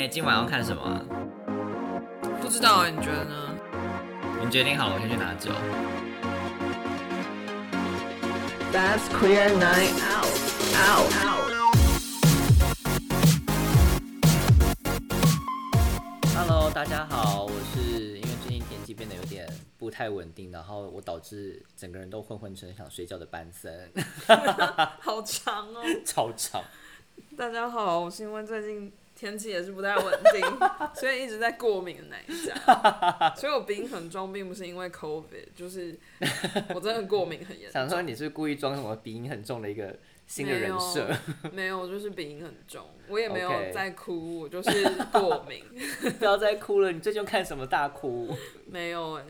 哎、今晚要看什么啊？不知道哎，你觉得呢？你决定好了，我先去拿酒。That's queer night out. Out. Out. Hello，大家好，我是因为最近天气变得有点不太稳定，然后我导致整个人都昏昏沉，想睡觉的班森，好长哦。超长。大家好，我是因为最近天气也是不太稳定，所以一直在过敏的那一家。所以我鼻音很重，并不是因为 COVID，就是我真的过敏很严重。想说你是故意装什么鼻音很重的一个新的人设？没有，就是鼻音很重，我也没有在哭，我就是过敏。不要再哭了，你最近看什么大哭？没有哎、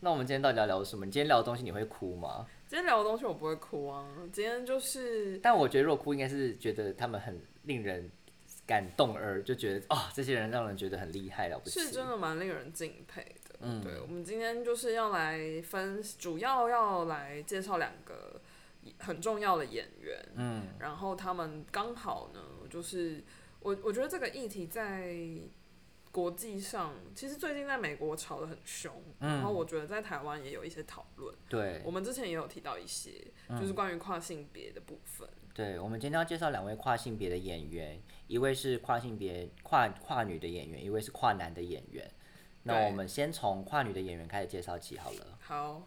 那我们今天到底要聊什么？你今天聊的东西你会哭吗？今天聊的东西我不会哭啊，今天就是但我觉得若哭应该是觉得他们很令人感动而就觉得啊、这些人让人觉得很厉害了不起。是真的蛮令人敬佩的。嗯对，我们今天就是要来分，主要要来介绍两个很重要的演员，嗯，然后他们刚好呢，就是我我觉得这个议题在国际上，其实最近在美国吵得很凶，嗯然后我觉得在台湾也有一些讨论。对我们之前也有提到一些，就是关于跨性别的部分。对，我们今天要介绍两位跨性别的演员，一位是跨性别跨跨女的演员，一位是跨男的演员。那我们先从跨女的演员开始介绍起好了。好，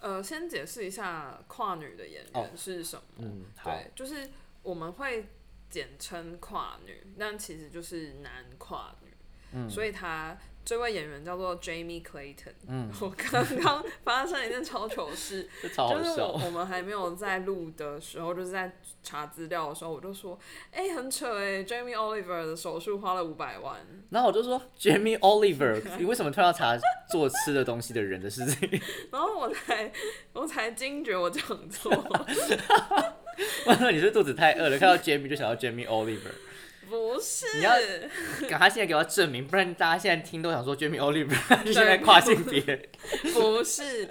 呃，先解释一下跨女的演哦员是什么。嗯，对，就是我们会简称跨女，但其实就是男跨女。嗯所以他这位演员叫做 Jamie Clayton。嗯，我刚刚发生一件超糗事，超就是我笑。我们还没有在录的时候，就是在查资料的时候，我就说，哎、很扯哎，Jamie Oliver 的手术花了五百万。然后我就说，Jamie Oliver，你为什么突然要查做吃的东西的人的事情？然后我才我才惊觉我讲错，我说你是肚子太饿了，看到 Jamie 就想到 Jamie Oliver。不是，你要赶他现在给我证明，不然大家现在听都想说 Jamie Oliver 现在跨性别。不是，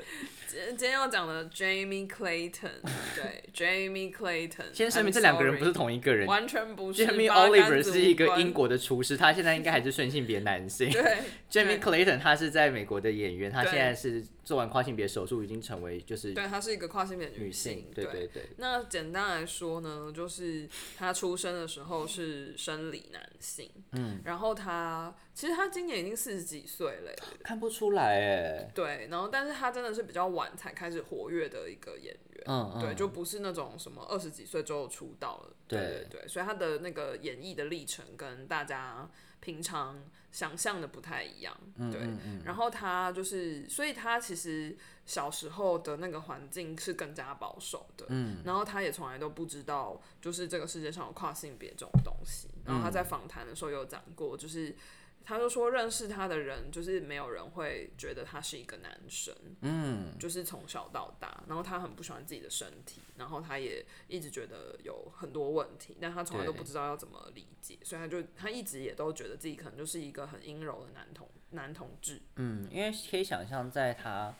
今今天要讲的 Jamie Clayton，对，Jamie Clayton。先声明，这两个人不是同一个人。完全不是。Jamie Oliver 是一个英国的厨师，他现在应该还是顺性别男性。对 Jamie Clayton 他是在美国的演员，他现在是做完跨性别手术，已经成为就是对，她是一个跨性别女性性。。对对对，那简单来说呢，就是她出生的时候是生理男性，嗯，然后她其实她今年已经四十几岁了耶，看不出来哎。对，然后但是她真的是比较晚才开始活跃的一个演员，嗯嗯，对，就不是那种什么二十几岁就出道了，对对对对，所以她的那个演艺的历程跟大家平常想象的不太一样，对，嗯嗯然后他就是，所以他其实小时候的那个环境是更加保守的，嗯，然后他也从来都不知道，就是这个世界上有跨性别这种东西。然后他在访谈的时候有讲过，就是他就说认识他的人，就是没有人会觉得他是一个男生，嗯，就是从小到大，然后他很不喜欢自己的身体，然后他也一直觉得有很多问题，但他从来都不知道要怎么理解，所以他就他一直也都觉得自己可能就是一个很阴柔的男同男同志。嗯，因为可以想象，在他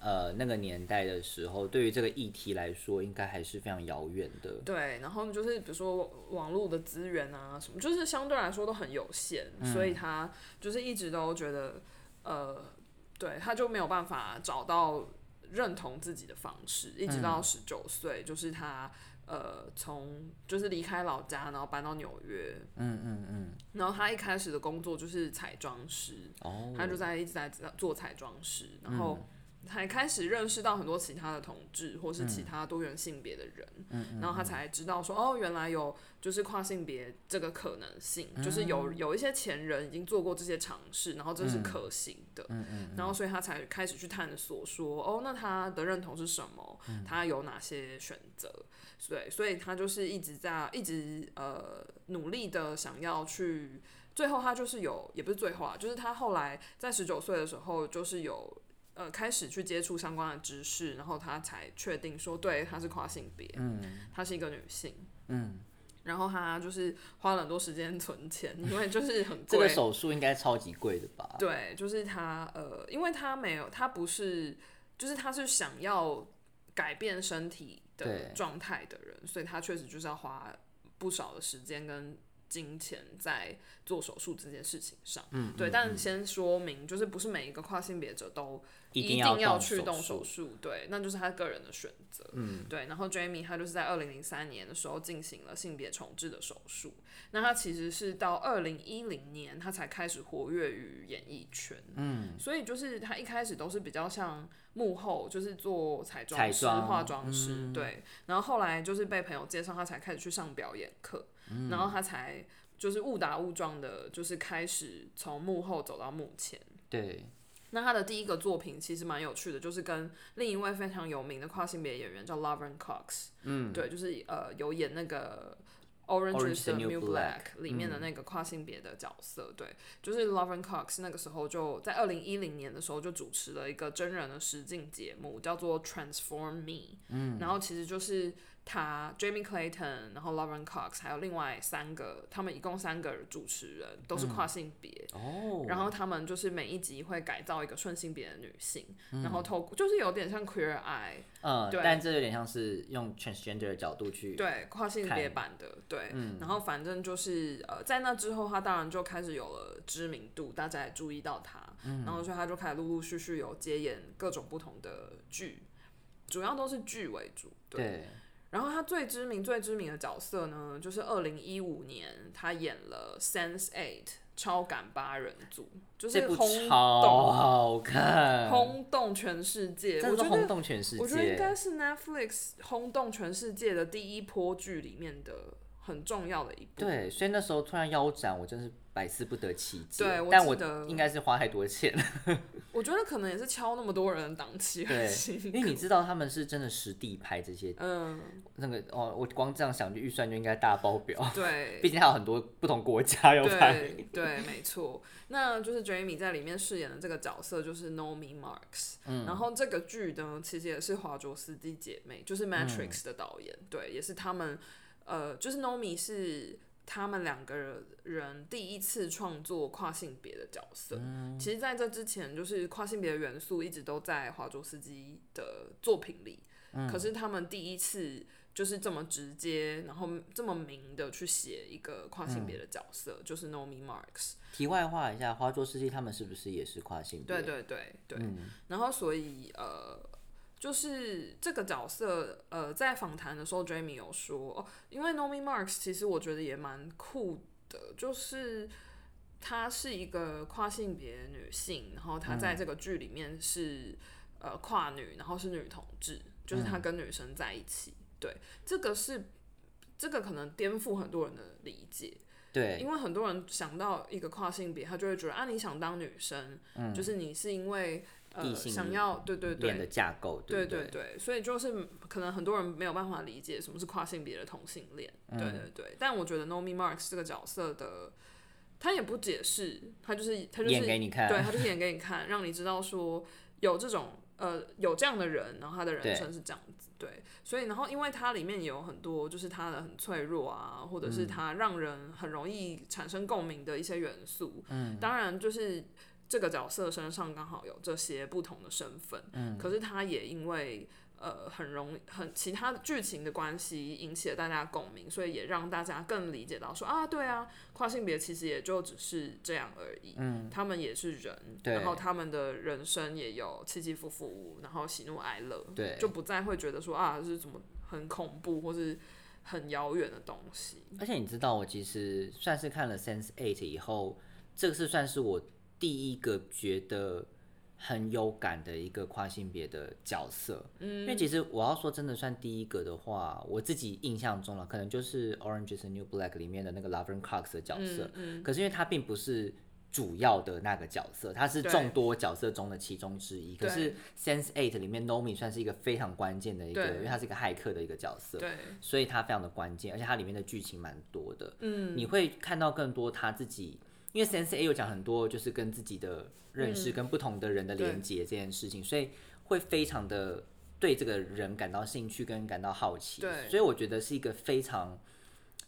呃那个年代的时候，对于这个议题来说，应该还是非常遥远的。对，然后就是比如说网络的资源啊什么，就是相对来说都很有限，所以他就是一直都觉得，呃，对，他就没有办法找到认同自己的方式，一直到十九岁，就是他呃从就是离开老家，然后搬到纽约，嗯嗯嗯，然后他一开始的工作就是彩妆师，哦，他就在一直在做彩妆师，然后才开始认识到很多其他的同志或是其他多元性别的人，然后他才知道说哦，原来有就是跨性别这个可能性，就是有有一些前人已经做过这些尝试，然后这是可行的，然后所以他才开始去探索说哦，那他的认同是什么，他有哪些选择，对，所以他就是一直在一直呃努力的想要去。最后他就是有，也不是最后啊，就是他后来在十九岁的时候，就是有呃开始去接触相关的知识，然后他才确定说，对，他是跨性别，嗯她是一个女性，嗯，然后他就是花了很多时间存钱，因为就是很 这个贵，手术应该超级贵的吧？对，就是他呃，因为他没有，他不是，就是他是想要改变身体的状态的人，所以他确实就是要花不少的时间跟金钱在做手术这件事情上。嗯，对。但先说明，就是不是每一个跨性别者都一定定要去动手术，对，那就是他个人的选择。嗯，对。然后 Jamie 他就是在二零零三年的时候进行了性别重置的手术。那他其实是到二零一零年他才开始活跃于演艺圈。嗯，所以就是他一开始都是比较像幕后，就是做彩妆师、化妆师，对。然后后来就是被朋友介绍，他才开始去上表演课，然后他才就是误打误撞的，就是开始从幕后走到幕前。对。那他的第一个作品其实蛮有趣的，就是跟另一位非常有名的跨性别演员叫 Laverne Cox，嗯，对，就是呃有演那个 Orange is the New Black 里面的那个跨性别的角色，对，就是 Laverne Cox 那个时候就在二零一零年的时候就主持了一个真人的实境节目，叫做 Transform Me，嗯，然后其实就是。他 Jamie Clayton，然后 Lauren Cox，还有另外三个，他们一共三个主持人都是跨性别。哦。然后他们就是每一集会改造一个顺性别的女性，然后透就是有点像 Queer Eye。嗯。对。但这有点像是用 transgender 的角度去对跨性别版的对。嗯。然后反正就是呃，在那之后，他当然就开始有了知名度，大家也注意到他。嗯。然后所以他就开始陆陆续续有接演各种不同的剧，主要都是剧为主。对。然后他最知名、最知名的角色呢，就是二零一五年他演了《Sense Eight》超感八人组，就是轰动，好看，轰动全世界。我觉得轰动全世界，我觉得应该是 Netflix 轰动全世界的第一波剧里面的很重要的一步。对，所以那时候突然腰斩，我真是。百思不得其解，对，但我得应该是花太多钱。我觉得可能也是敲那么多人的档期，对，因为你知道他们是真的实地拍这些，嗯，那个哦，我光这样想，就预算就应该大爆表，对，毕竟还有很多不同国家要拍，对，没错。那就是 Jamie 在里面饰演的这个角色就是 Nomi Marks，嗯，然后这个剧呢，其实也是华卓斯基姐妹，就是 Matrix 的导演，对，也是他们，呃，就是 Nomi 是。他们两个人第一次创作跨性别的角色，其实在这之前，就是跨性别的元素一直都在华卓斯基的作品里。可是他们第一次就是这么直接，然后这么明的去写一个跨性别的角色，就是 Nomi Marks。题外话一下，华卓斯基他们是不是也是跨性别？对对对对。然后所以呃。就是这个角色，呃，在访谈的时候，Jamie 有说，哦，因为 Nomi Marks 其实我觉得也蛮酷的，就是她是一个跨性别女性，然后她在这个剧里面是呃跨女，然后是女同志，就是她跟女生在一起，对，这个是这个可能颠覆很多人的理解，对，因为很多人想到一个跨性别，他就会觉得啊，你想当女生，嗯，就是你是因为。呃，想要对对对。的架构，对对对，所以就是可能很多人没有办法理解什么是跨性别的同性恋，对对对。但我觉得 Nomi Marks 这个角色的，他也不解释，他就是他就是演给你看，对他就是演给你看，让你知道说有这种呃有这样的人，然后他的人生是这样子，对。所以然后因为它里面有很多就是他的很脆弱啊，或者是他让人很容易产生共鸣的一些元素，嗯，当然就是。这个角色身上刚好有这些不同的身份，嗯，可是他也因为呃很容易很其他的剧情的关系引起了大家共鸣，所以也让大家更理解到说啊，对啊，跨性别其实也就只是这样而已，嗯，他们也是人，然后他们的人生也有起起伏伏，然后喜怒哀乐，对，就不再会觉得说啊是怎么很恐怖或是很遥远的东西。而且你知道，我其实算是看了《Sense Eight》以后，这个是算是我。第一个觉得很有感的一个跨性别的角色，嗯，因为其实我要说真的算第一个的话，我自己印象中了，可能就是《Orange Is the New Black》里面的那个 Laverne Cox 的角色，嗯，可是因为他并不是主要的那个角色，他是众多角色中的其中之一。可是《Sense Eight》里面 Nomi 算是一个非常关键的一个，因为他是一个骇客的一个角色，对，所以他非常的关键，而且它里面的剧情蛮多的，嗯，你会看到更多他自己。因为 Sense A 有讲很多，就是跟自己的认识、跟不同的人的连接这件事情，所以会非常的对这个人感到兴趣跟感到好奇。对，所以我觉得是一个非常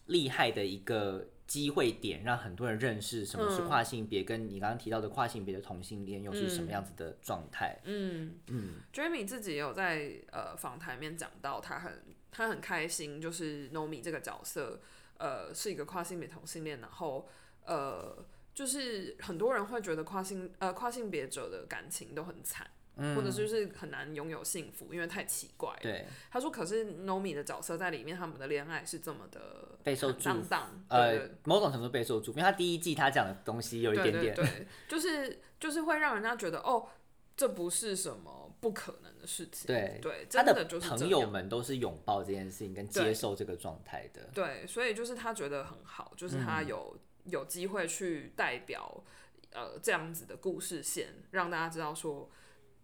厉害的一个机会点，让很多人认识什么是跨性别，跟你刚刚提到的跨性别的同性恋又是什么样子的状态。嗯嗯，Jamie 自己也有在呃访谈面讲到，他很他很开心，就是 Nomi 这个角色。呃是一个跨性别同性恋，然后呃就是很多人会觉得跨性呃跨性别者的感情都很惨。或者就是很难拥有幸福，因为太奇怪了。对，他说：“可是 Nomi 的角色在里面，他们的恋爱是这么的备受祝福，荡，呃，某种程度备受祝福。因为他第一季他讲的东西有一点点，对，就是就是会让人家觉得哦，这不是什么不可能的事情。对对，他的朋友们都是拥抱这件事情跟接受这个状态的。对，所以就是他觉得很好，就是他有有机会去代表呃这样子的故事线，让大家知道说。”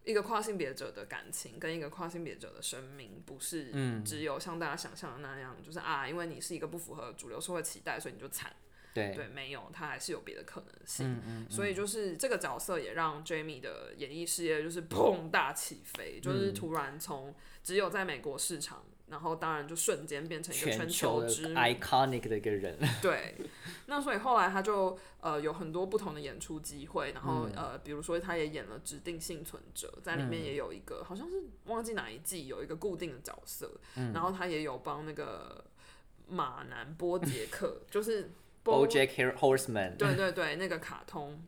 一个跨性别者的感情跟一个跨性别者的生命，不是只有像大家想象的那样，就是啊，因为你是一个不符合主流社会期待，所以你就惨。对对，没有，他还是有别的可能性。所以就是这个角色也让 Jamie 的演艺事业就是砰大起飞，就是突然从只有在美国市场。然后当然就瞬间变成一个全球知名 iconic 的一个人。对，那所以后来他就呃有很多不同的演出机会，然后呃比如说他也演了指定幸存者，在里面也有一个好像是忘记哪一季有一个固定的角色，然后他也有帮那个马南波杰 克，就是 BoJack Horseman，对对对，那个卡通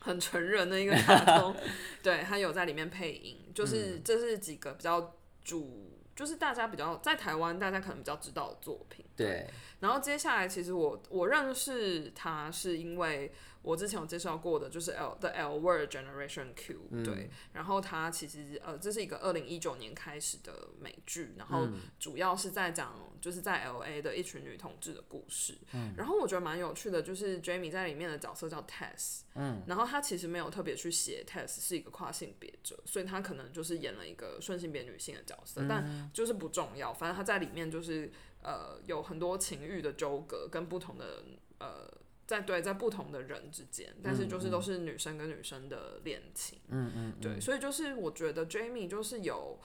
很成人的一个 卡通，对他有在里面配音，就是这是几个比较主。就是大家比较在台湾，大家可能比较知道的作品。对。然后接下来，其实我我认识他是因为我之前有介绍过的，就是 L 的 L Word Generation Q。对。然后它其实呃，这是一个二零一九年开始的美剧，然后主要是在讲就是在 L A 的一群女同志的故事。嗯。然后我觉得蛮有趣的，就是 Jamie 在里面的角色叫 Tess。嗯。然后他其实没有特别去写 Tess 是一个跨性别者，所以他可能就是演了一个顺性别女性的角色，但就是不重要，反正他在里面就是。呃，有很多情欲的纠葛，跟不同的呃，在对在不同的人之间，但是就是都是女生跟女生的恋情，嗯嗯，对，所以就是我觉得 Jamie 就是有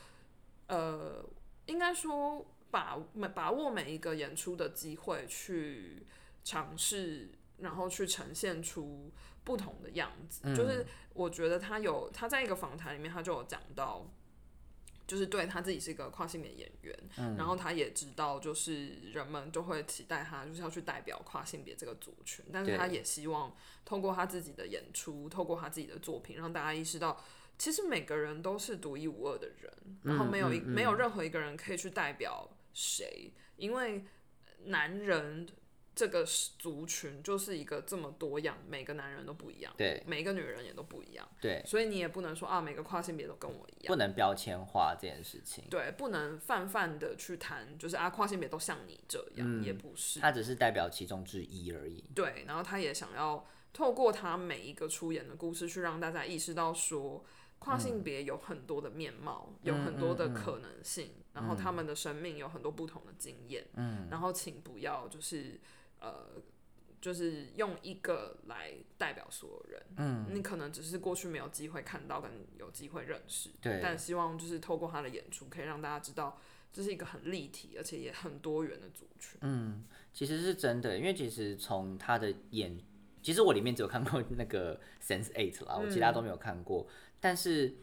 呃，应该说把把握每一个演出的机会去尝试，然后去呈现出不同的样子，就是我觉得他有他在一个访谈里面他就有讲到。就是对他自己是一个跨性别演员，然后他也知道，就是人们就会期待他就是要去代表跨性别这个族群，但是他也希望透过他自己的演出，透过他自己的作品，让大家意识到，其实每个人都是独一无二的人，然后没有一没有任何一个人可以去代表谁，因为男人。这个族群就是一个这么多样，每个男人都不一样，对，每一个女人也都不一样，对，所以你也不能说啊，每个跨性别都跟我一样，不能标签化这件事情，对，不能泛泛的去谈，就是啊，跨性别都像你这样，也不是，他只是代表其中之一而已，对，然后他也想要透过他每一个出演的故事，去让大家意识到说，跨性别有很多的面貌，有很多的可能性，然后他们的生命有很多不同的经验，嗯，然后请不要就是。呃，就是用一个来代表所有人。嗯，你可能只是过去没有机会看到，跟有机会认识。对。但希望就是透过他的演出，可以让大家知道这是一个很立体，而且也很多元的族群。嗯，其实是真的，因为其实从他的演，其实我里面只有看过那个 Sense Eight 啦，我其他都没有看过。但是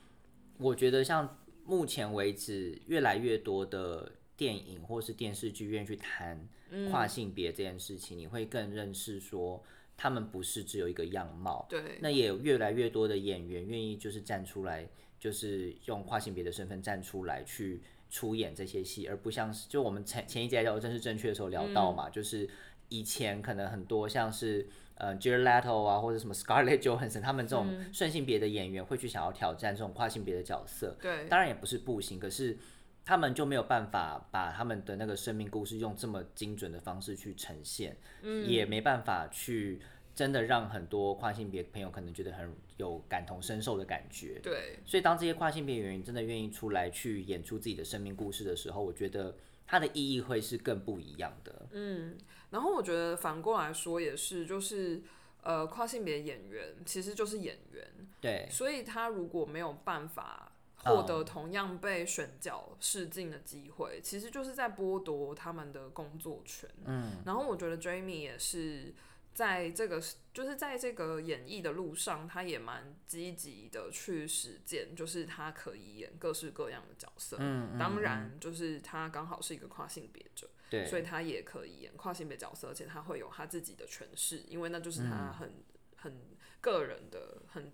我觉得，像目前为止，越来越多的电影或是电视剧愿意去谈。跨性别这件事情，你会更认识说，他们不是只有一个样貌。对。那也有越来越多的演员愿意就是站出来，就是用跨性别的身份站出来去出演这些戏，而不像是就我们前前一节聊正是正确的时候聊到嘛，就是以前可能很多像是呃 Jared Leto 啊，或者什么 Scarlett Johansson 他们这种顺性别的演员会去想要挑战这种跨性别的角色。对。当然也不是不行，可是。他们就没有办法把他们的那个生命故事用这么精准的方式去呈现，嗯，也没办法去真的让很多跨性别朋友可能觉得很有感同身受的感觉，对。所以当这些跨性别演员真的愿意出来去演出自己的生命故事的时候，我觉得它的意义会是更不一样的。嗯，然后我觉得反过来说也是，就是呃，跨性别演员其实就是演员，对，所以他如果没有办法。获得同样被选角试镜的机会，其实就是在剥夺他们的工作权。嗯，然后我觉得 Jamie 也是在这个，就是在这个演绎的路上，他也蛮积极的去实践，就是他可以演各式各样的角色。嗯，当然，就是他刚好是一个跨性别者。对所以他也可以演跨性别角色，而且他会有他自己的诠释，因为那就是他很、很个人的很。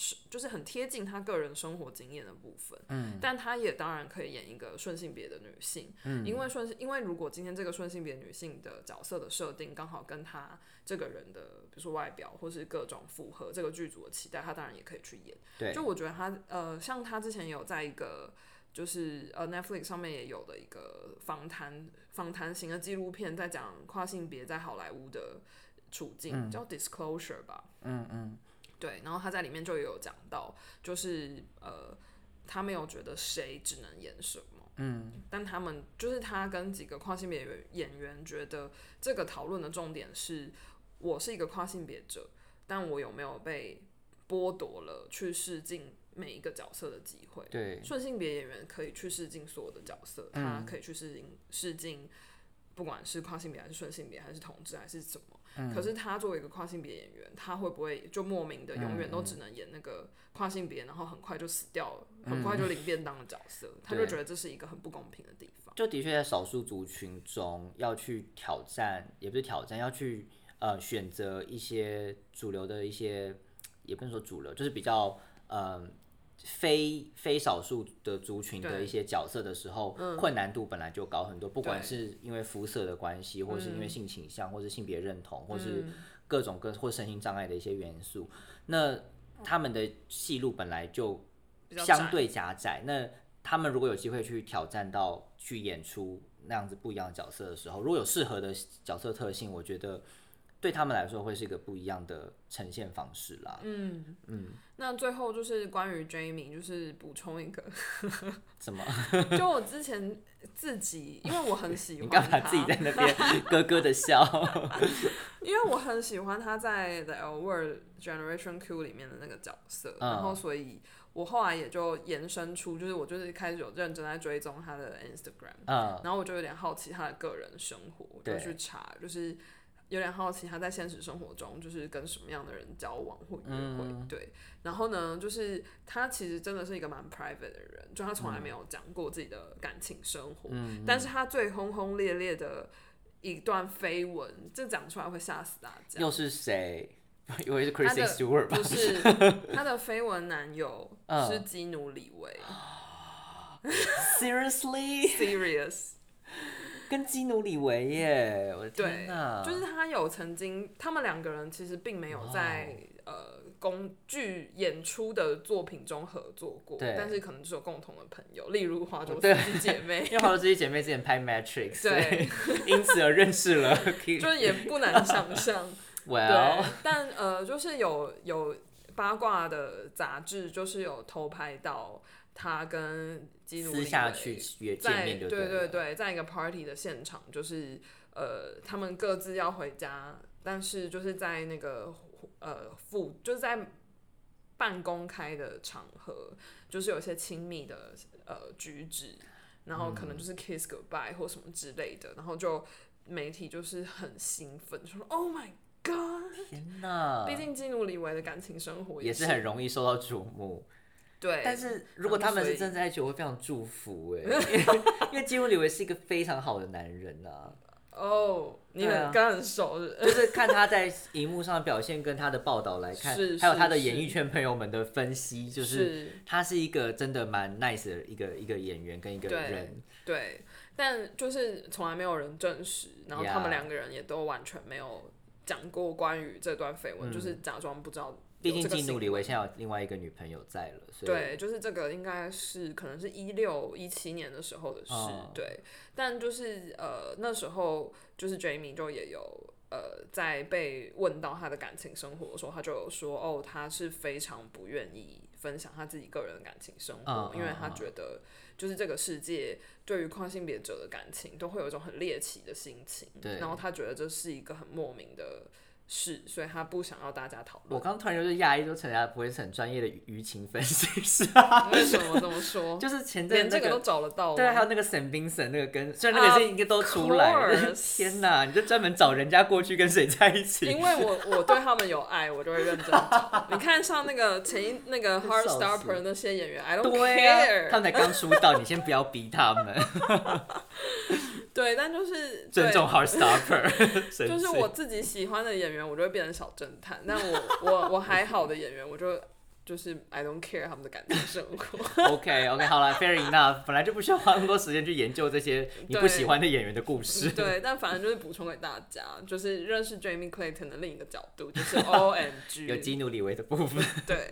是，就是很贴近他个人生活经验的部分，嗯，但他也当然可以演一个顺性别的女性，嗯，因为顺，因为如果今天这个顺性别女性的角色的设定刚好跟他这个人的，比如说外表或是各种符合这个剧组的期待，他当然也可以去演，对，就我觉得他，呃，像他之前有在一个就是呃 Netflix 上面也有的一个访谈访谈型的纪录片，在讲跨性别在好莱坞的处境，叫 Disclosure 吧，嗯嗯，对，然后他在里面就有讲到，就是呃，他没有觉得谁只能演什么，嗯，但他们就是他跟几个跨性别演员觉得这个讨论的重点是，我是一个跨性别者，但我有没有被剥夺了去试镜每一个角色的机会？对，顺性别演员可以去试镜所有的角色，他可以去试镜试镜，不管是跨性别还是顺性别还是同志还是什么。可是他作为一个跨性别演员，他会不会就莫名的永远都只能演那个跨性别，然后很快就死掉了，很快就领便当的角色？他就觉得这是一个很不公平的地方。就的确在少数族群中要去挑战，也不是挑战，要去呃选择一些主流的一些，也不能说主流，就是比较呃非非少数的族群的一些角色的时候，困难度本来就高很多。不管是因为肤色的关系，或是因为性倾向，或是性别认同，或是各种各或身心障碍的一些元素，那他们的戏路本来就相对狭窄。那他们如果有机会去挑战到去演出那样子不一样的角色的时候，如果有适合的角色特性，我觉得对他们来说会是一个不一样的呈现方式啦。嗯嗯，那最后就是关于 Jamie，就是补充一个，什么？就我之前自己，因为我很喜欢 他干嘛自己在那边咯咯的笑？因为我很喜欢他在《The L Word Generation Q》里面的那个角色，嗯然后所以我后来也就延伸出，就是我就是开始有认真在追踪他的 Instagram，嗯，然后我就有点好奇他的个人生活，我就去查，就是有点好奇他在现实生活中就是跟什么样的人交往或约会，嗯对。然后呢，就是他其实真的是一个蛮 private 的人，就他从来没有讲过自己的感情生活，嗯但是他最轰轰烈烈的一段绯闻，这讲出来会吓死大家。又是谁？以为是他 Kristen 的 Stewart 吧不？是 他的绯闻男友嗯是基努里维、Seriously，，serious。跟基努里维耶！我的天哪，，就是他有曾经，他们两个人其实并没有在呃工剧演出的作品中合作过，对但是可能就是有共同的朋友，例如华州对夫妻姐妹 因，为好多这些姐妹之前拍 Matrix，对，因此而认识了。就是也不难想象。对 Well，，但呃，就是有有八卦的杂志，就是有偷拍到他跟基努里私下维去约见在面就对对。对，在一个 party 的现场，就是呃，他们各自要回家，但是就是在那个呃附，就是在半公开的场合，就是有些亲密的呃举止，然后可能就是 kiss goodbye 或什么之类的，然后就媒体就是很兴奋，就说 Oh my God！毕竟基努里维的感情生活是也是很容易受到瞩目。对，但是如果他们是真在一起，我会非常祝福哎，因为 因为基努里维是一个非常好的男人啊，哦，你很跟他很熟是是？就是 看他在荧幕上的表现跟他的报道来看，是还有他的演艺圈朋友们的分析，就是是。他是一个真的蛮 nice 的一个一个演员跟一个人。对，但就是从来没有人证实，然后他们两个人也都完全没有讲过关于这段绯闻，就是假装不知道有毕竟努里维现在有另外一个女朋友在了，所以对，就是这个应该是可能是一六一七年的时候的事，哦。对。但就是呃那时候就是 Jamie 就也有呃在被问到他的感情生活的时候，他就有说哦他是非常不愿意分享他自己个人的感情生活，嗯。因为他觉得就是这个世界对于跨性别者的感情都会有一种很猎奇的心情，对。然后他觉得这是一个很莫名的事，所以他不想要大家讨论。我刚突然就是讶异，说陈家不会是很专业的舆情分析师，为什么这么说？就是前阵那连这个都找得到？对啊，还有那个沈冰沈那个跟，虽然那个是应该都出来 天哪，你就专门找人家过去跟谁在一起因，为我我对他们有爱，我就会认真找。你看像那个前一那个 Heartstopper 那些演员，I don't，care。他们才刚出道，你先不要逼他们。对，但就是对尊重 Heartstopper，就是我自己喜欢的演员，我就会变成小侦探；但我我我还好的演员，我就就是 I don't care 他们的感情生活。OK OK 好了，Fair enough，本来就不需要花那么多时间去研究这些你不喜欢的演员的故事。对，但反正就是补充给大家，就是认识 Jamie Clayton 的另一个角度，就是 OMG 有 G。基努里维的部分。对，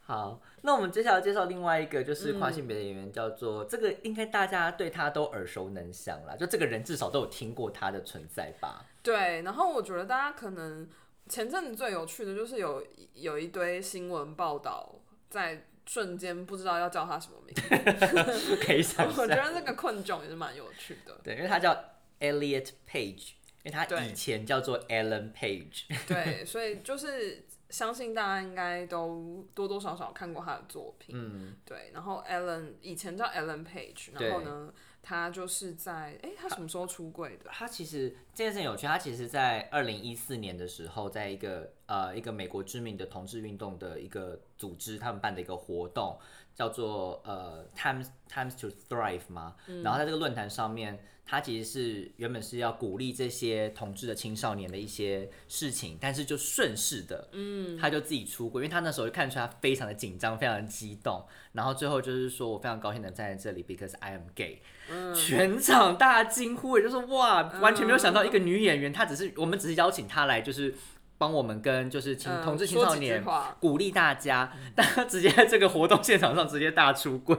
好，那我们接下来介绍另外一个就是嗯跨性别的演员，叫做、这个应该大家对他都耳熟能详啦，就这个人至少都有听过他的存在吧？对，然后我觉得大家可能前阵子最有趣的就是有有一堆新闻报道，在瞬间不知道要叫他什么名字。可以想 我觉，得这个困窘也是蛮有趣的。对，因为他叫 Elliot Page，因为他以前叫做 Alan Page。对，所以就是相信大家应该都多多少少看过他的作品。嗯，对，然后 Ellen 以前叫 Ellen Page，然后呢，他就是在哎，他什么时候出柜的？他其实这件事情有趣，他其实在二零一四年的时候，在一个呃一个美国知名的同志运动的一个组织，他们办的一个活动，叫做呃 Times Times to Thrive 嘛。然后在这个论坛上面，他其实是原本是要鼓励这些同志的青少年的一些事情，但是就顺势的，嗯，他就自己出轨，因为他那时候就看出他非常的紧张，非常的激动，然后最后就是说我非常高兴能站在这里，because I am gay。全场大惊呼，也就是哇，完全没有想到一个女演员，她只是我们只是邀请她来，就是帮我们跟就是青嗯同志青少年话鼓励大家，但她直接在这个活动现场上直接大出柜，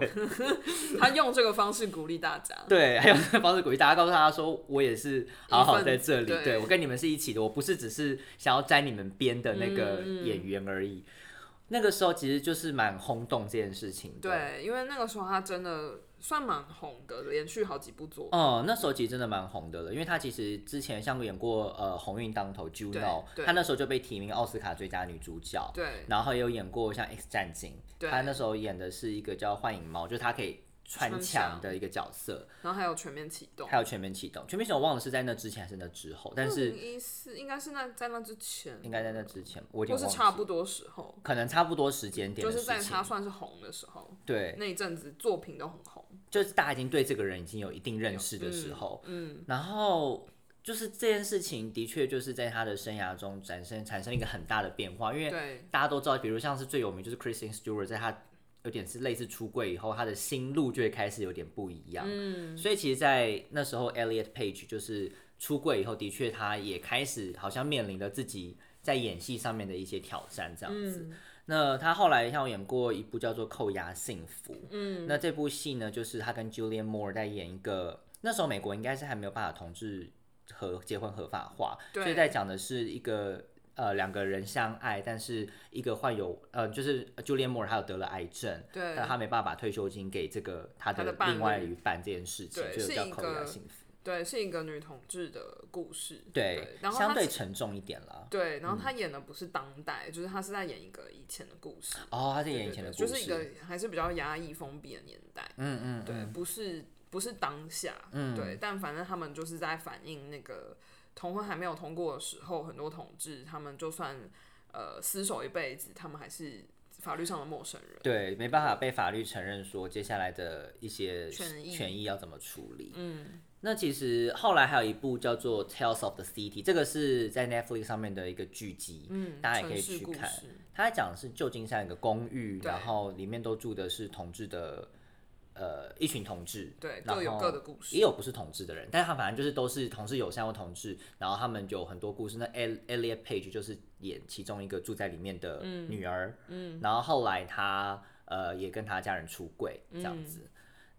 她用这个方式鼓励大家。对，还有这个方式鼓励大家，告诉大家说我也是好好在这里，对。对我跟你们是一起的，我不是只是想要沾你们边的那个嗯演员而已。那个时候其实就是蛮轰动这件事情的，对，因为那个时候他真的算蛮红的，连续好几部作品。哦、那时候其实真的蛮红的了，因为他其实之前像演过呃《鸿运当头》Juno，对他那时候就被提名奥斯卡最佳女主角，对。然后也有演过像《X 战警》，对。他那时候演的是一个叫幻影猫，就是他可以穿穿墙墙的一个角色，然后还有全面启动。还有全面启动，全面启动我忘了是在那之前还是那之后，但是一四应该是那在那之前，应该在那之前，我有点或忘记是差不多时候，可能差不多时间点就是在他算是红的时候，对，那一阵子作品都很红。就是大家已经对这个人已经有一定认识的时候，嗯，然后就是这件事情的确就是在他的生涯中产生产生一个很大的变化，因为对大家都知道，比如像是最有名就是 Kristen Stewart，在他有点是类似出柜以后，他的心路就会开始有点不一样。嗯，所以其实，在那时候，Elliot Page 就是出柜以后，的确他也开始好像面临了自己在演戏上面的一些挑战，这样子。嗯那他后来像演过一部叫做《扣押幸福》，嗯，那这部戏呢，就是他跟 Julian Moore 在演一个，那时候美国应该是还没有办法同志和结婚合法化，所以在讲的是一个呃两个人相爱，但是一个患有呃就是 Julian Moore 他有得了癌症，对但他没办法把退休金给这个他的另外一半这件事情，对就是叫扣一个押幸福，对，是一个女同志的故事。对，然后相对沉重一点了。对，然后她演的不是当代，就是她是在演一个以前的故事。哦，她是演以前的故事，就是一个还是比较压抑封闭的年代。嗯嗯，对，不是不是当下，嗯对，但反正他们就是在反映那个同婚还没有通过的时候，很多同志他们就算呃厮守一辈子，他们还是法律上的陌生人。对，没办法被法律承认说接下来的一些权益权益要怎么处理。嗯，那其实后来还有一部叫做《Tales of the City》，这个是在 Netflix 上面的一个剧集，嗯，大家也可以去看事。它在讲的是旧金山一个公寓，然后里面都住的是同志的，呃，一群同志，对，然各有后各的故事。也有不是同志的人，但是他反正就是都是同志友善或同志，然后他们有很多故事。那 El Elliot Page 就是演其中一个住在里面的女儿，嗯，然后后来他呃也跟他家人出柜这样子。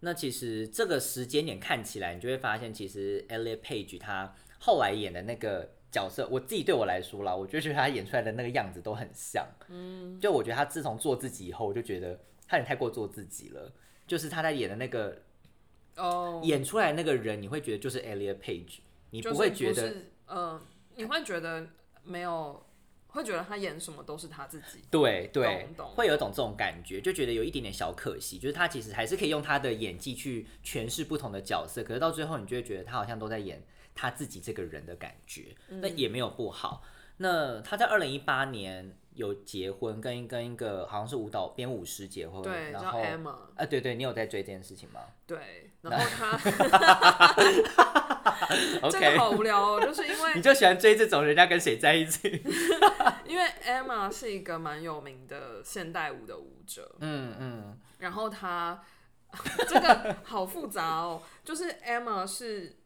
那其实这个时间点看起来，你就会发现，其实 Elliot Page 他后来演的那个角色，我自己对我来说啦，我就觉得他演出来的那个样子都很像。嗯，就我觉得他自从做自己以后，我就觉得他有点太过做自己了。就是他在演的那个哦，演出来那个人，你会觉得就是 Elliot Page，你不会觉得嗯呃，你会觉得没有，会觉得他演什么都是他自己。对对会有一种这种感觉，就觉得有一点点小可惜，就是他其实还是可以用他的演技去诠释不同的角色，可是到最后你就会觉得他好像都在演他自己这个人的感觉，那嗯也没有不好。那他在二零一八年有结婚，跟跟一个好像是舞蹈编舞师结婚，对，叫然后 Emma。啊，对对，你有在追这件事情吗？对，然后他 这 OK，个好无聊哦，就是因为 你就喜欢追这种人家跟谁在一起？因为 Emma 是一个蛮有名的现代舞的舞者，嗯嗯，然后他这个好复杂哦，就是 Emma 是。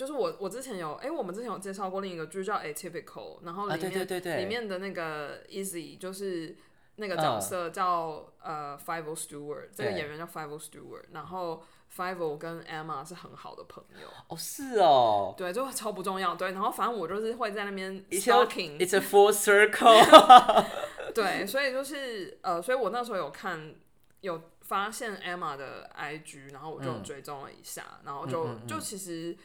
就是我，我之前有，哎、我们之前有介绍过另一个剧叫《Atypical》，然后里啊，面、对对对对，里面的那个 Easy 就是那个角色叫、呃 Five Stewart，这个演员叫 Five Stewart，然后 Five 跟 Emma 是很好的朋友，哦是哦。对，就超不重要，对，然后反正我就是会在那边，It's a stalking，It's a full circle，对，所以就是呃，所以我那时候有看有发现 Emma 的 IG，然后我就追踪了一下，然后就嗯嗯嗯。就其实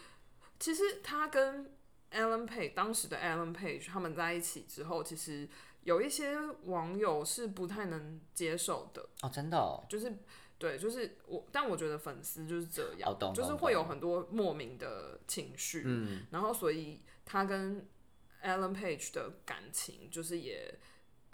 其实他跟 Alan Page 当时的 Alan Page 他们在一起之后，其实有一些网友是不太能接受的，哦真的哦，就是对，就是我，但我觉得粉丝就是这样，哦就是会有很多莫名的情绪，嗯。然后所以他跟 Alan Page 的感情就是也，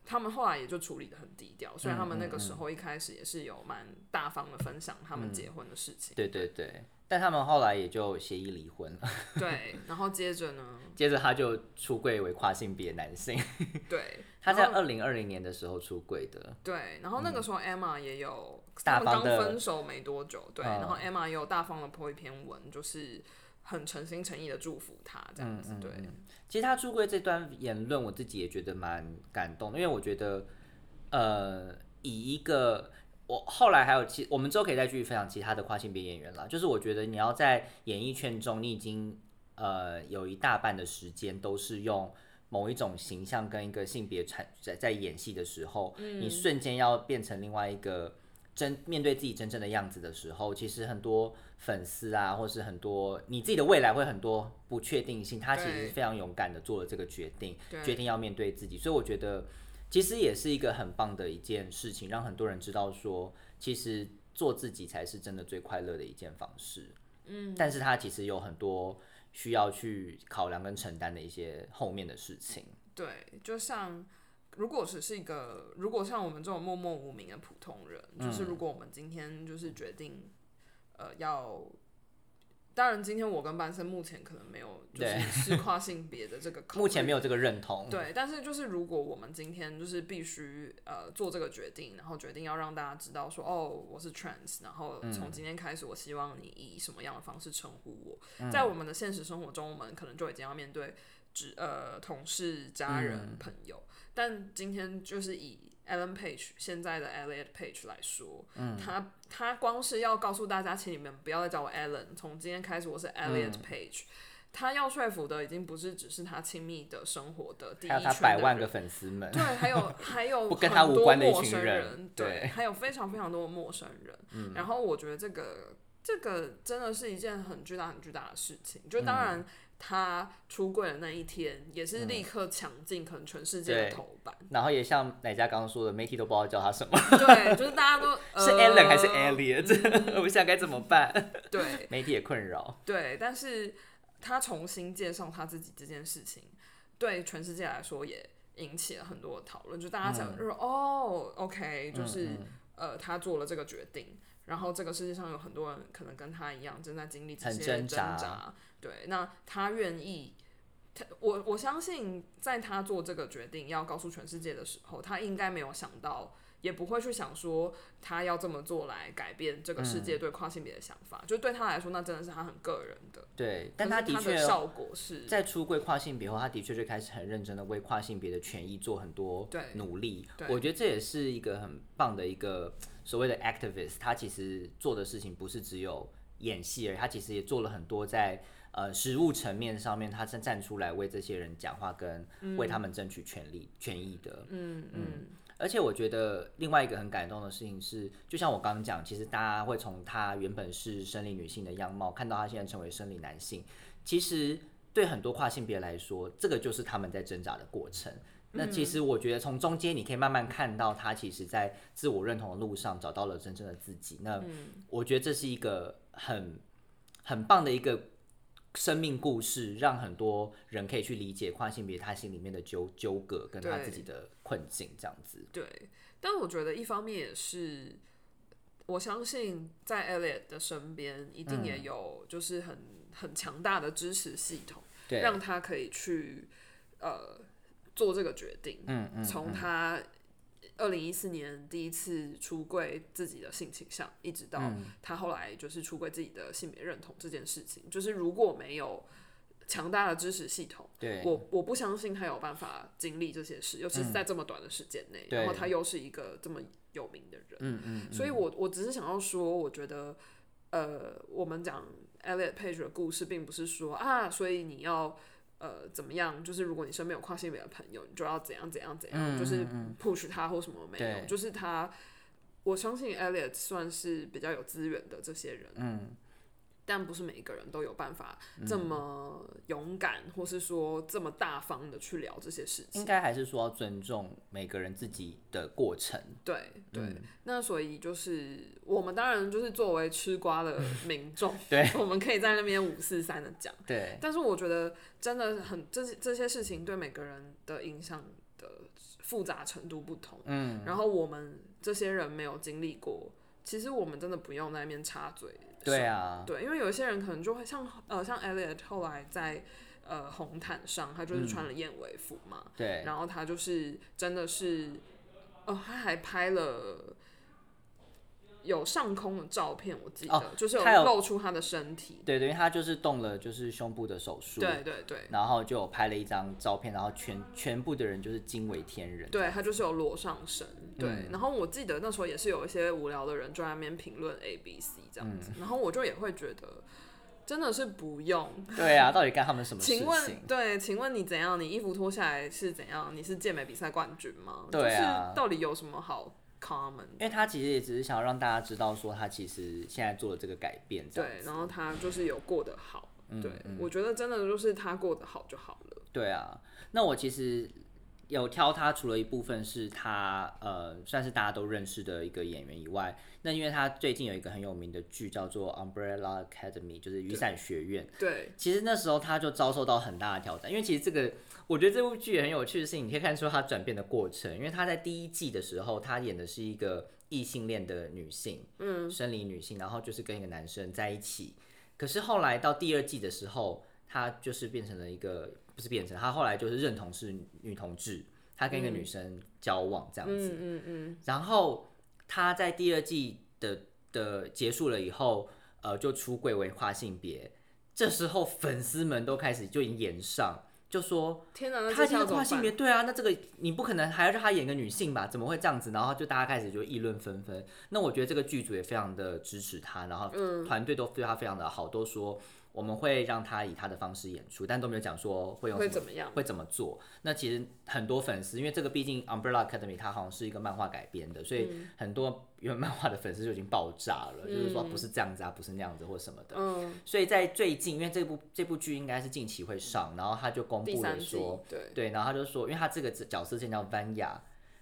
他们后来也就处理的很低调，虽然他们那个时候一开始也是有蛮大方的分享他们结婚的事情，对对对，但他们后来也就协议离婚了，对，然后接着呢，接着他就出柜为跨性别男性，对，他在二零二零年的时候出柜的，对，然后那个时候 Emma 也有，他们刚分手没多久，对，嗯。然后 Emma 也有大方的 po 一篇文，就是很诚心诚意的祝福他这样嗯子，对，其实他出柜这段言论，我自己也觉得蛮感动的，因为我觉得，呃，以一个我后来还有其我们之后可以再继续分享其他的跨性别演员啦。就是我觉得你要在演艺圈中，你已经呃有一大半的时间都是用某一种形象跟一个性别产在在演戏的时候，你瞬间要变成另外一个真面对自己真正的样子的时候，其实很多粉丝啊，或是很多你自己的未来会很多不确定性。他其实是非常勇敢的做了这个决定，决定要面对自己，所以我觉得其实也是一个很棒的一件事情，让很多人知道说，其实做自己才是真的最快乐的一件方式。嗯，但是他其实有很多需要去考量跟承担的一些后面的事情。对，就像如果只是一个，如果像我们这种默默无名的普通人，就是嗯如果我们今天就是决定，呃，要，当然今天我跟班森目前可能没有就是跨性别的这个 目前没有这个认同。对，但是就是如果我们今天就是必须呃做这个决定，然后决定要让大家知道说哦我是 trans，然后从今天开始我希望你以什么样的方式称呼我，在我们的现实生活中，我们可能就已经要面对只呃同事、家人、朋友，但今天就是以 Alan Page 现在的 Elliot Page 来说，他他光是要告诉大家，请你们不要再叫我 Alan，从今天开始我是 Elliot Page。他要说服的已经不是只是他亲密的生活的第一百万个粉丝们，对，还有 还有不跟他很多无关的一陌生群人人，对还有非常非常多的陌生人。嗯然后我觉得这个这个真的是一件很巨大很巨大的事情。就嗯当然他出柜的那一天，也是立刻抢进可能全世界的头版。然后也像奶家刚刚说的，媒体都不知道叫他什么，对，就是大家都 是呃 Alan 还是 Elliot，、我不想该怎么办？对媒体也困扰。对，但是他重新介绍他自己这件事情，对全世界来说也引起了很多的讨论。就大家想，就是、哦，OK，就是、嗯呃，他做了这个决定，然后这个世界上有很多人可能跟他一样正在经历这很些挣扎对，那他愿意。他我我相信，在他做这个决定要告诉全世界的时候，他应该没有想到，也不会去想说他要这么做来改变这个世嗯界对跨性别的想法。就对他来说，那真的是他很个人的。对，但是他他的确效果是在出柜跨性别后，他的确就开始很认真的为跨性别的权益做很多努力。对我觉得这也是一个很棒的一个所谓的 activist，他其实做的事情不是只有演戏而已，他其实也做了很多在呃实物层面上面，他站站出来为这些人讲话，跟为他们争取权利、权益的。嗯嗯而且我觉得另外一个很感动的事情是，就像我刚刚讲，其实大家会从他原本是生理女性的样貌，看到他现在成为生理男性。其实对很多跨性别来说，这个就是他们在挣扎的过程。那其实我觉得从中间你可以慢慢看到他其实在自我认同的路上找到了真正的自己。那我觉得这是一个很很棒的一个生命故事，让很多人可以去理解跨性别他心里面的纠纠葛跟他自己的困境，这样子。对，但我觉得一方面也是，我相信在 Elliot 的身边一定也有就是很很强大的支持系统，对，让他可以去呃做这个决定。嗯嗯，从他二零一四年第一次出柜自己的性倾向，一直到嗯。他后来就是出柜自己的性别认同这件事情，就是如果没有强大的支持系统，对，我我不相信他有办法经历这些事，尤其是在这么短的时间内，对。然后他又是一个这么有名的人，嗯嗯，所以我我只是想要说，我觉得呃，我们讲 Elliot Page 的故事，并不是说啊，所以你要。呃，怎么样？就是如果你身边有跨性别的朋友，你就要怎样怎样怎样，嗯就是嗯 push 他或什么没有，就是他，我相信 Elliot 算是比较有资源的这些人，嗯，但不是每一个人都有办法这么勇敢，或是说这么大方的去聊这些事情应。该还是说要尊重每个人自己的过程。对对，嗯那所以就是我们当然就是作为吃瓜的 民众，对，我们可以在那边五四三的讲，对，但是我觉得真的很这些这些事情对每个人的影响的复杂程度不同，嗯，然后我们这些人没有经历过，其实我们真的不用在那边插嘴。对啊，对，因为有一些人可能就会像呃像 Elliot 后来在呃红毯上，他就是穿了燕尾服嘛，对，然后他就是真的是，哦，他还拍了有上空的照片，我记得、哦就是有露出他的身体，对对，因为他就是动了就是胸部的手术，对对对。然后就有拍了一张照片，然后全全部的人就是惊为天人。对他就是有裸上身，对。嗯然后我记得那时候也是有一些无聊的人就在那边评论 A B C 这样嗯子，然后我就也会觉得真的是不用。对啊，到底干他们什么事请问，情？对，请问你怎样？你衣服脱下来是怎样？你是健美比赛冠军吗？对啊就是到底有什么好 common？因为他其实也只是想要让大家知道说他其实现在做了这个改变，对，然后他就是有过得好，嗯对、我觉得真的就是他过得好就好了。对啊，那我其实有挑他，除了一部分是他呃算是大家都认识的一个演员以外，那因为他最近有一个很有名的剧叫做《Umbrella Academy》，就是雨伞学院。对，其实那时候他就遭受到很大的挑战，因为其实这个我觉得这部剧很有趣的是，你可以看出他转变的过程，因为他在第一季的时候，他演的是一个异性恋的女性，嗯，生理女性，然后就是跟一个男生在一起，可是后来到第二季的时候，他就是变成了一个不是变成，他后来就是认同是女同志，他跟一个女生交往这样子，嗯嗯嗯，然后他在第二季的的结束了以后，呃，就出柜为跨性别。这时候粉丝们都开始就已经演上，就说天哪，那他已经跨性别，对啊，那这个你不可能还要让他演个女性吧？怎么会这样子？然后就大家开始就议论纷纷。那我觉得这个剧组也非常的支持他，然后嗯团队都对他非常的好，都说我们会让他以他的方式演出，但都没有讲说会用什会怎么样？会怎么做？那其实很多粉丝，因为这个毕竟 Umbrella Academy 它好像是一个漫画改编的，所以嗯很多原漫画的粉丝就已经爆炸了，就是说不是这样子啊，不是那样子或什么的。嗯，所以在最近，因为这部这部剧应该是近期会上，然后他就公布了说，，对，对，然后他就说，因为他这个角色现在叫 Vanya，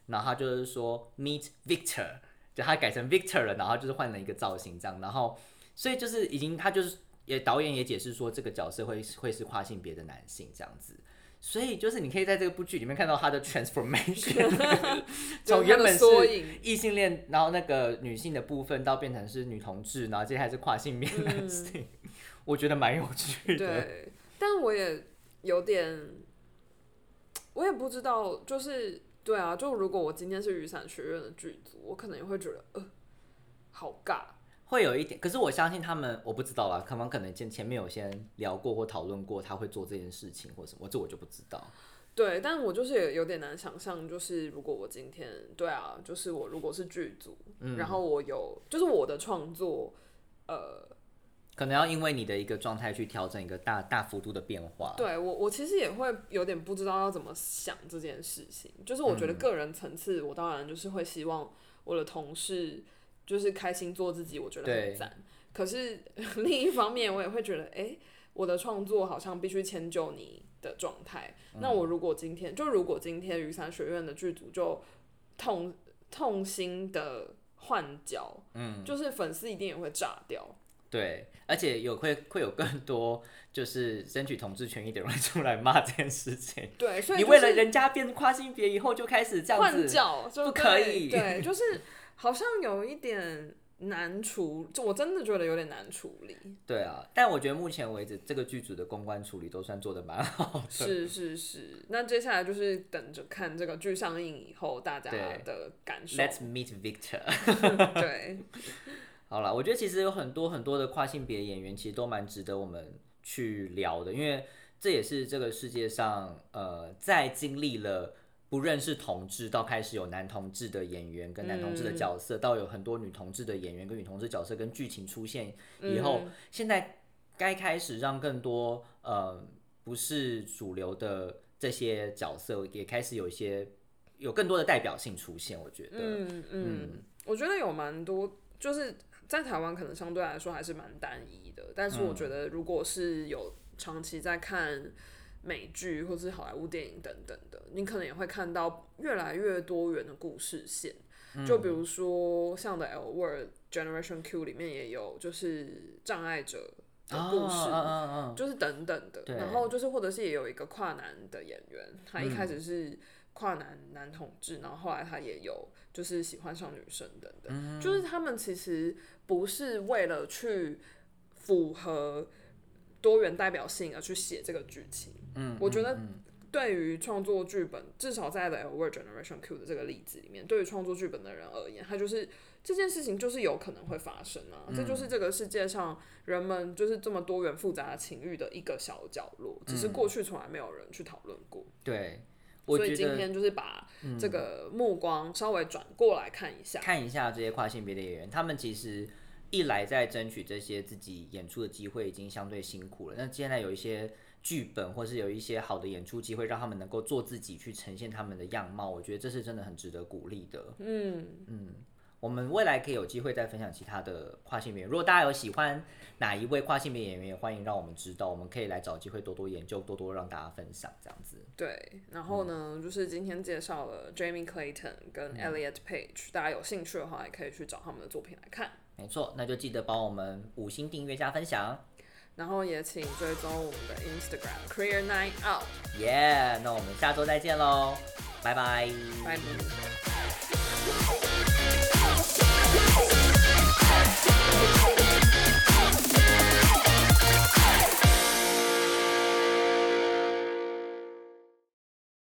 然后他就是说 Meet Victor，就他改成 Victor 了，然后就是换了一个造型这样，然后所以就是已经他就是也导演也解释说这个角色会会是跨性别的男性这样子。所以就是你可以在这个部剧里面看到他的 transformation，从原本缩是影，异性恋，然后那个女性的部分到变成是女同志，然后接下来是跨性别男性，我觉得蛮有趣的。对，但我也有点，我也不知道，就是对啊，就如果我今天是雨伞学院的剧组，我可能也会觉得，呃，好尬。会有一点，可是我相信他们，我不知道啦，他们可能前前面有先聊过或讨论过他会做这件事情或什么，这我就不知道。对，但我就是也有点难想象，就是如果我今天，对啊，就是我如果是剧组，嗯然后我有，就是我的创作，呃，可能要因为你的一个状态去调整一个大大幅度的变化。对我，我其实也会有点不知道要怎么想这件事情。就是我觉得个人层次，我当然就是会希望我的同事就是开心做自己，我觉得很赞。可是 另一方面，我也会觉得，哎、我的创作好像必须迁就你的状态。那我如果今天，就如果今天雨伞学院的剧组就痛痛心的换角，嗯，就是粉丝一定也会炸掉。对，而且有会会有更多就是争取同志权益的人出来骂这件事情。对，所以你就是为了人家变跨性别以后就开始这样子换，角就不可以对对，就是好像有一点难处，就我真的觉得有点难处理。对啊，但我觉得目前为止这个剧组的公关处理都算做的蛮好的。是是是，那接下来就是等着看这个剧上映以后大家的感受。Let's meet Victor。对，好了，我觉得其实有很多很多的跨性别演员，其实都蛮值得我们去聊的，因为这也是这个世界上呃，在经历了不认识同志到开始有男同志的演员跟男同志的角色，到有很多女同志的演员跟女同志角色跟剧情出现以后，现在该开始让更多呃不是主流的这些角色也开始有一些有更多的代表性出现，我觉得，嗯嗯，我觉得有蛮多，就是在台湾可能相对来说还是蛮单一的，但是我觉得如果是有长期在看美剧或是好莱坞电影等等的，你可能也会看到越来越多元的故事线。就比如说像的《L Word Generation Q》里面也有就是障碍者的故事，就是等等的，然后就是或者是也有一个跨男的演员，他一开始是跨男男同志，然后后来他也有就是喜欢上女生等等，就是他们其实不是为了去符合多元代表性而去写这个剧情，嗯，我觉得对于创作剧本，至少在《The L Word Generation Q》的这个例子里面，对于创作剧本的人而言，他就是这件事情就是有可能会发生啊，这就是这个世界上人们就是这么多元复杂的情欲的一个小角落，只是过去从来没有人去讨论过。对，所以今天就是把这个目光稍微转过来看一下，看一下这些跨性别的演员，他们其实一来在争取这些自己演出的机会已经相对辛苦了，那现在有一些剧本或是有一些好的演出机会，让他们能够做自己去呈现他们的样貌，我觉得这是真的很值得鼓励的。嗯嗯，我们未来可以有机会再分享其他的跨性别。如果大家有喜欢哪一位跨性别演员，也欢迎让我们知道，我们可以来找机会多多研究，多多让大家分享这样子。对。然后呢，就是今天介绍了 Jamie Clayton 跟 Elliot Page，、大家有兴趣的话，也可以去找他们的作品来看。没错，那就记得帮我们五星订阅加分享，然后也请追踪我们的 Instagram，Clear Night Out。耶！那我们下周再见喽，拜拜，拜拜。